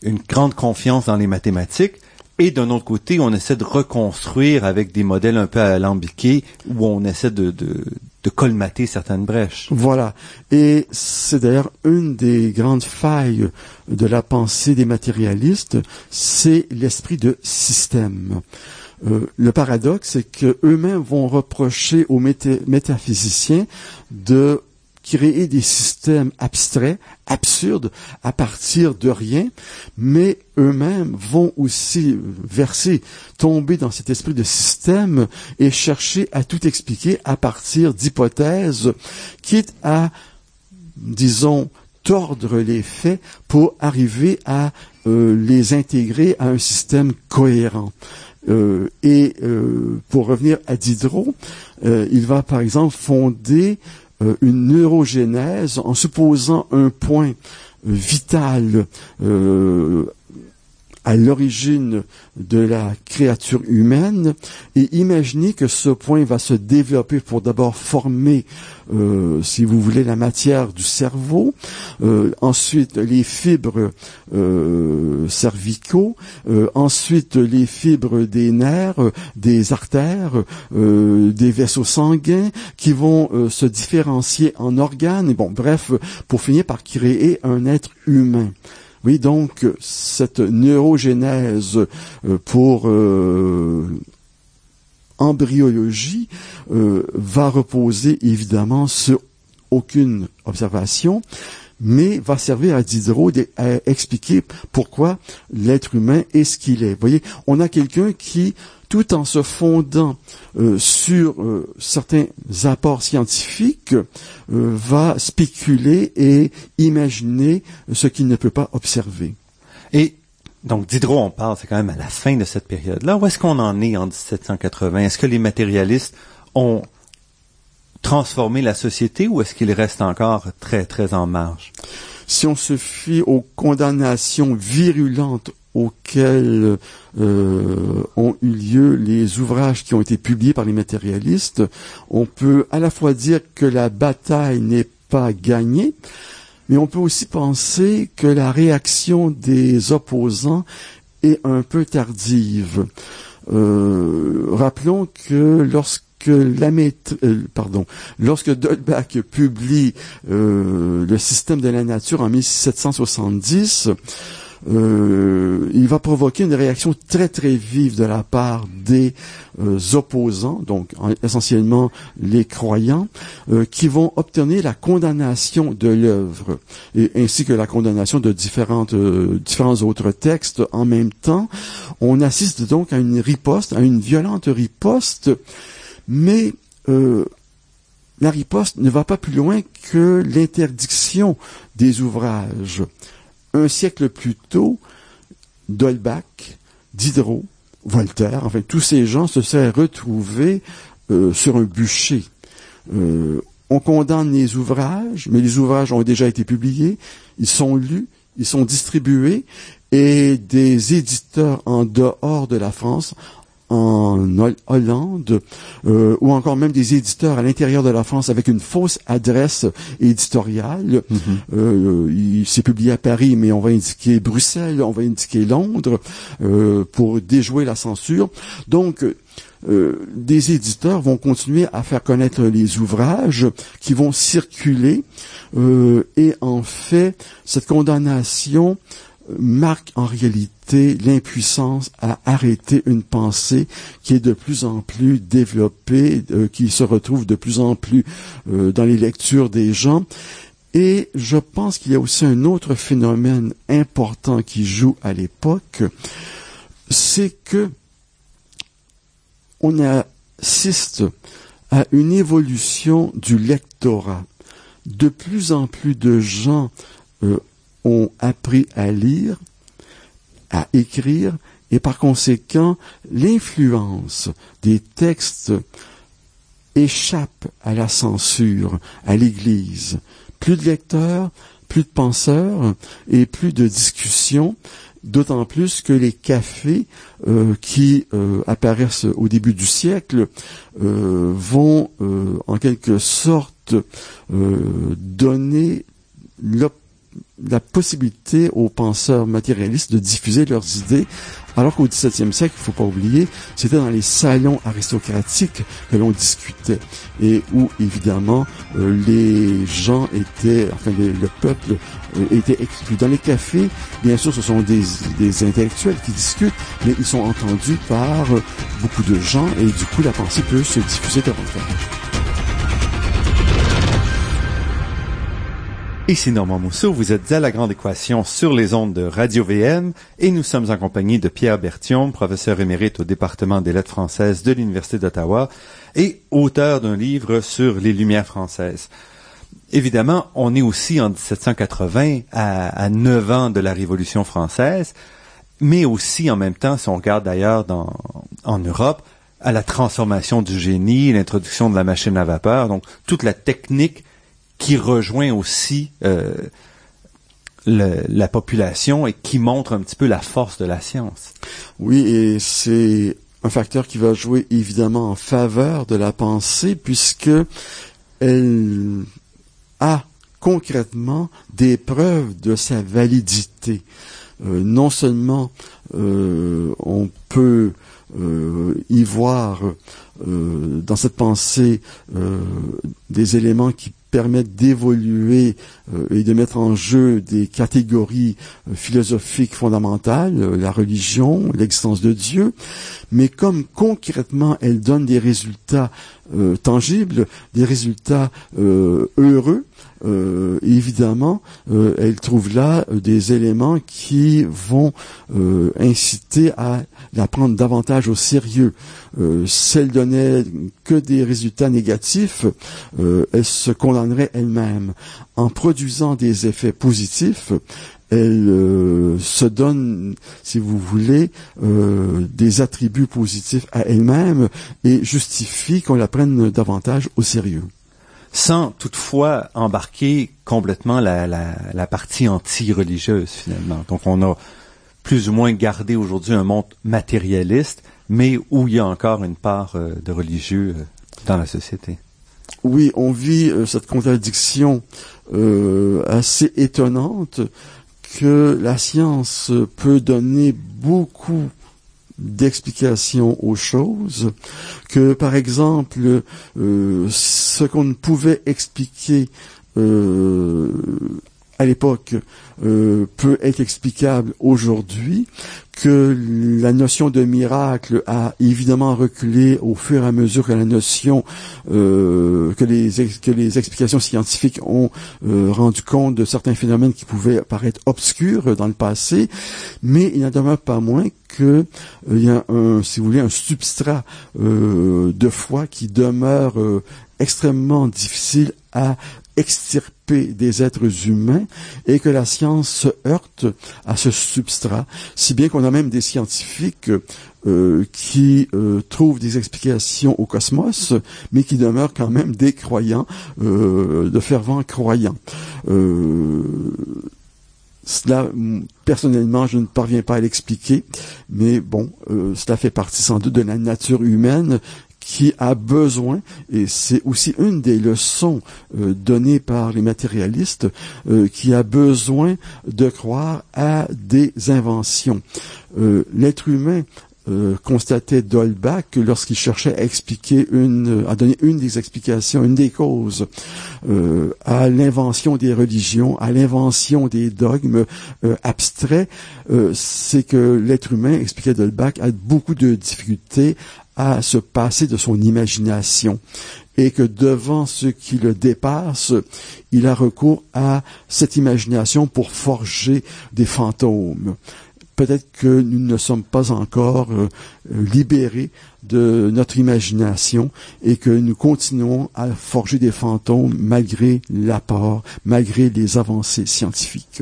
B: une grande confiance dans les mathématiques, et d'un autre côté, on essaie de reconstruire avec des modèles un peu alambiqués où on essaie de, de, de colmater certaines brèches.
C: Voilà. Et c'est d'ailleurs une des grandes failles de la pensée des matérialistes, c'est l'esprit de système. Euh, le paradoxe, c'est qu'eux-mêmes vont reprocher aux métaphysiciens de créer des systèmes abstraits, absurdes, à partir de rien, mais eux-mêmes vont aussi verser, tomber dans cet esprit de système et chercher à tout expliquer à partir d'hypothèses, quitte à, disons, tordre les faits pour arriver à euh, les intégrer à un système cohérent. Euh, et euh, pour revenir à Diderot, euh, il va par exemple fonder une neurogénèse en supposant un point vital à l'origine de la créature humaine et imaginez que ce point va se développer pour d'abord former, euh, si vous voulez, la matière du cerveau, euh, ensuite les fibres euh, cervicaux, ensuite les fibres des nerfs, des artères, des vaisseaux sanguins qui vont se différencier en organes, et bon, bref, pour finir par créer un être humain. Oui, donc cette neurogénèse euh, pour euh, embryologie euh, va reposer évidemment sur aucune observation, mais va servir à Diderot à expliquer pourquoi l'être humain est ce qu'il est. Vous voyez, on a quelqu'un qui tout en se fondant euh, sur euh, certains apports scientifiques, euh, va spéculer et imaginer ce qu'il ne peut pas observer.
B: Et donc Diderot, on parle, c'est quand même à la fin de cette période-là. Où est-ce qu'on en est en 1780 Est-ce que les matérialistes ont transformé la société ou est-ce qu'il reste encore très très en marge?
C: Si on se fie aux condamnations virulentes auxquels euh, ont eu lieu les ouvrages qui ont été publiés par les matérialistes, on peut à la fois dire que la bataille n'est pas gagnée, mais on peut aussi penser que la réaction des opposants est un peu tardive. Euh, rappelons que lorsque la euh, pardon, lorsque Dolbach publie le système de la nature en 1770, euh, il va provoquer une réaction très très vive de la part des euh, opposants, donc essentiellement les croyants, euh, qui vont obtenir la condamnation de l'œuvre, ainsi que la condamnation de différentes, différents autres textes en même temps. On assiste donc à une riposte, à une violente riposte, mais la riposte ne va pas plus loin que l'interdiction des ouvrages. Un siècle plus tôt, Dolbach, Diderot, Voltaire, enfin tous ces gens se seraient retrouvés euh, sur un bûcher. Euh, on condamne les ouvrages, mais les ouvrages ont déjà été publiés, ils sont lus, ils sont distribués, et des éditeurs en dehors de la France en Hollande, euh, ou encore même des éditeurs à l'intérieur de la France avec une fausse adresse éditoriale. Mm-hmm. Euh, il s'est publié à Paris, mais on va indiquer Bruxelles, on va indiquer Londres euh, pour déjouer la censure. Donc, des éditeurs vont continuer à faire connaître les ouvrages qui vont circuler et en fait cette condamnation marque en réalité l'impuissance à arrêter une pensée qui est de plus en plus développée, euh, qui se retrouve de plus en plus euh, dans les lectures des gens. Et je pense qu'il y a aussi un autre phénomène important qui joue à l'époque, c'est que on assiste à une évolution du lectorat. De plus en plus de gens euh, ont appris à lire, à écrire, et par conséquent, l'influence des textes échappe à la censure, à l'Église. Plus de lecteurs, plus de penseurs et plus de discussions, d'autant plus que les cafés euh, qui euh, apparaissent au début du siècle euh, vont en quelque sorte donner l'opportunité la possibilité aux penseurs matérialistes de diffuser leurs idées, alors qu'au XVIIe siècle, il faut pas oublier, c'était dans les salons aristocratiques que l'on discutait et où évidemment euh, les gens étaient, enfin le peuple euh, était exclu. Dans les cafés, bien sûr, ce sont des, des intellectuels qui discutent, mais ils sont entendus par euh, beaucoup de gens et du coup la pensée peut se diffuser davantage.
B: Ici Normand Mousseau, vous êtes à La Grande Équation sur les ondes de Radio VM et nous sommes en compagnie de Pierre Berthiaume, professeur émérite au département des lettres françaises de l'Université d'Ottawa et auteur d'un livre sur les Lumières françaises. Évidemment, on est aussi en 1780 à, à 9 ans de la Révolution française, mais aussi en même temps, si on regarde d'ailleurs en Europe, à la transformation du génie, l'introduction de la machine à vapeur, donc toute la technique qui rejoint aussi euh, la population et qui montre un petit peu la force de la science.
C: Oui, et c'est un facteur qui va jouer évidemment en faveur de la pensée puisque elle a concrètement des preuves de sa validité. Euh, non seulement euh, on peut y voir dans cette pensée des éléments qui permettent d'évoluer euh, et de mettre en jeu des catégories euh, philosophiques fondamentales, euh, la religion, l'existence de Dieu, mais comme concrètement elle donne des résultats tangibles, des résultats heureux, évidemment, elle trouve là des éléments qui vont inciter à la prendre davantage au sérieux. Euh, si elle donnait que des résultats négatifs, euh, elle se condamnerait elle-même. En produisant des effets positifs, elle euh, se donne, si vous voulez, euh, des attributs positifs à elle-même et justifie qu'on la prenne davantage au sérieux.
B: Sans toutefois embarquer complètement la, partie anti-religieuse finalement. Donc on a plus ou moins gardé aujourd'hui un monde matérialiste, mais où il y a encore une part euh, de religieux euh, dans la société.
C: Oui, on vit euh, cette contradiction assez étonnante que la science peut donner beaucoup d'explications aux choses, que par exemple ce qu'on ne pouvait expliquer à l'époque euh, peut être explicable aujourd'hui, que la notion de miracle a évidemment reculé au fur et à mesure que la notion euh, que les que les explications scientifiques ont euh, rendu compte de certains phénomènes qui pouvaient paraître obscurs dans le passé, mais il n'en demeure pas moins que il y a un, si vous voulez, un substrat de foi qui demeure extrêmement difficile à extirper des êtres humains et que la science se heurte à ce substrat, si bien qu'on a même des scientifiques euh, qui euh, trouvent des explications au cosmos, mais qui demeurent quand même des croyants, euh, de fervents croyants. Cela, personnellement, je ne parviens pas à l'expliquer, mais bon, cela fait partie sans doute de la nature humaine qui a besoin, et c'est aussi une des leçons euh, données par les matérialistes, euh, qui a besoin de croire à des inventions. Euh, l'être humain constatait Dolbach lorsqu'il cherchait à expliquer une, à donner une des explications, une des causes à l'invention des religions, à l'invention des dogmes abstraits, c'est que l'être humain, expliquait Dolbach, a beaucoup de difficultés à se passer de son imagination et que devant ce qui le dépasse, il a recours à cette imagination pour forger des fantômes. Peut-être que nous ne sommes pas encore euh, libérés de notre imagination et que nous continuons à forger des fantômes malgré l'apport, malgré les avancées scientifiques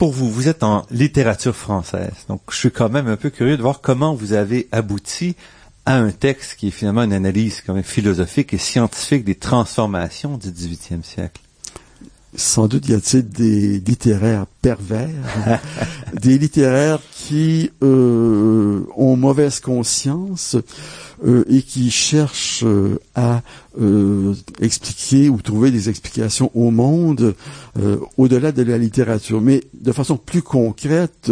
B: pour vous, vous êtes en littérature française, donc je suis quand même un peu curieux de voir comment vous avez abouti à un texte qui est finalement une analyse quand même philosophique et scientifique des transformations du XVIIIe siècle.
C: Sans doute y a-t-il des littéraires pervers, des littéraires qui euh, ont mauvaise conscience euh, et qui cherchent euh, à euh, expliquer ou trouver des explications au monde au-delà de la littérature. Mais de façon plus concrète,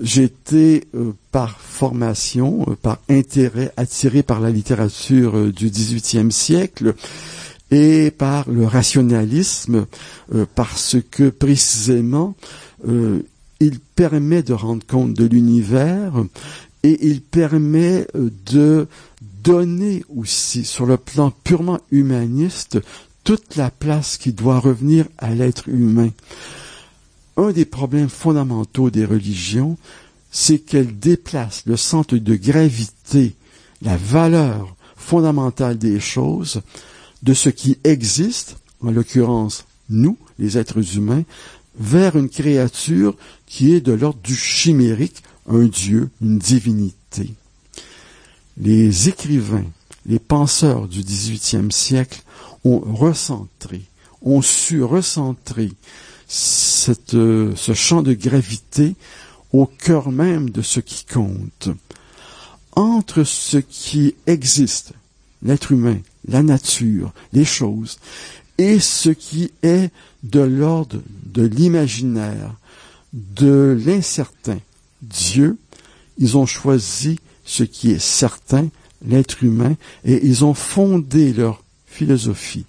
C: j'étais par formation, par intérêt attiré par la littérature du XVIIIe siècle et par le rationalisme, parce que précisément il permet de rendre compte de l'univers et il permet euh, de donner aussi, sur le plan purement humaniste, toute la place qui doit revenir à l'être humain. Un des problèmes fondamentaux des religions, c'est qu'elles déplacent le centre de gravité, la valeur fondamentale des choses, de ce qui existe, en l'occurrence nous, les êtres humains, vers une créature qui est de l'ordre du chimérique, un Dieu, une divinité. Les écrivains, les penseurs du XVIIIe siècle ont recentré, ont su recentrer cette, ce champ de gravité au cœur même de ce qui compte. Entre ce qui existe, l'être humain, la nature, les choses, et ce qui est de l'ordre de l'imaginaire, de l'incertain, Dieu, ils ont choisi ce qui est certain, l'être humain, et ils ont fondé leur philosophie,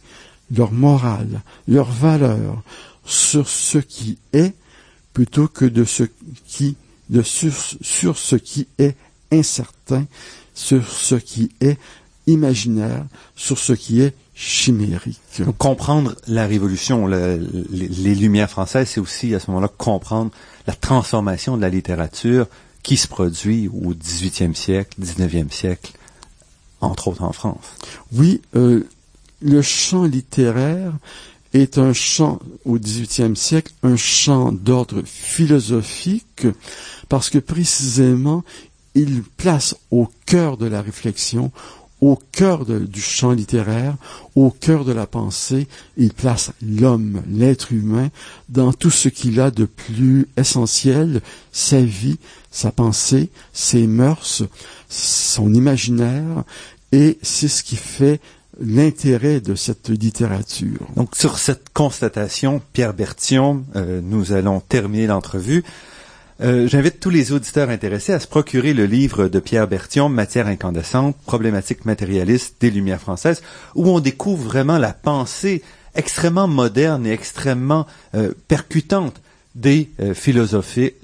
C: leur morale, leur valeur sur ce qui est plutôt que de ce qui de sur, sur ce qui est incertain, sur ce qui est imaginaire, sur ce qui est chimérique.
B: comprendre la révolution, les, les, Lumières françaises, c'est aussi à ce moment-là comprendre la transformation de la littérature qui se produit au 18e siècle, 19e siècle, entre autres en France.
C: Oui, euh, le champ littéraire est un champ au 18e siècle, un champ d'ordre philosophique, parce que précisément, il place au cœur de la réflexion, au cœur du champ littéraire, au cœur de la pensée, il place l'homme, l'être humain, dans tout ce qu'il a de plus essentiel, sa vie, sa pensée, ses mœurs, son imaginaire, et c'est ce qui fait l'intérêt de cette littérature.
B: Donc sur cette constatation, Pierre Bertillon, euh, nous allons terminer l'entrevue. Euh, j'invite tous les auditeurs intéressés à se procurer le livre de Pierre Bertillon, Matière incandescente, problématique matérialiste des Lumières françaises, où on découvre vraiment la pensée extrêmement moderne et extrêmement euh, percutante des, euh,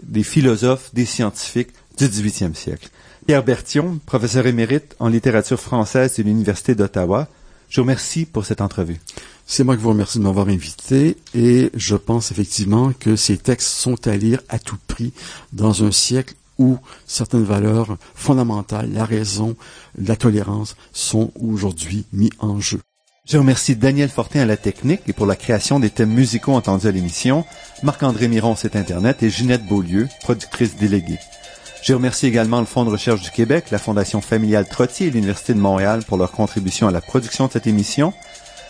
B: des philosophes, des scientifiques du 18e siècle. Pierre Bertion, professeur émérite en littérature française de l'Université d'Ottawa, je vous remercie pour cette entrevue.
C: C'est moi qui vous remercie de m'avoir invité et je pense effectivement que ces textes sont à lire à tout prix dans un siècle où certaines valeurs fondamentales, la raison, la tolérance, sont aujourd'hui mis en jeu.
B: Je remercie Daniel Fortin à la technique et pour la création des thèmes musicaux entendus à l'émission, Marc-André Miron, site Internet, et Ginette Beaulieu, productrice déléguée. Je remercie également le Fonds de recherche du Québec, la Fondation familiale Trottier et l'Université de Montréal pour leur contribution à la production de cette émission.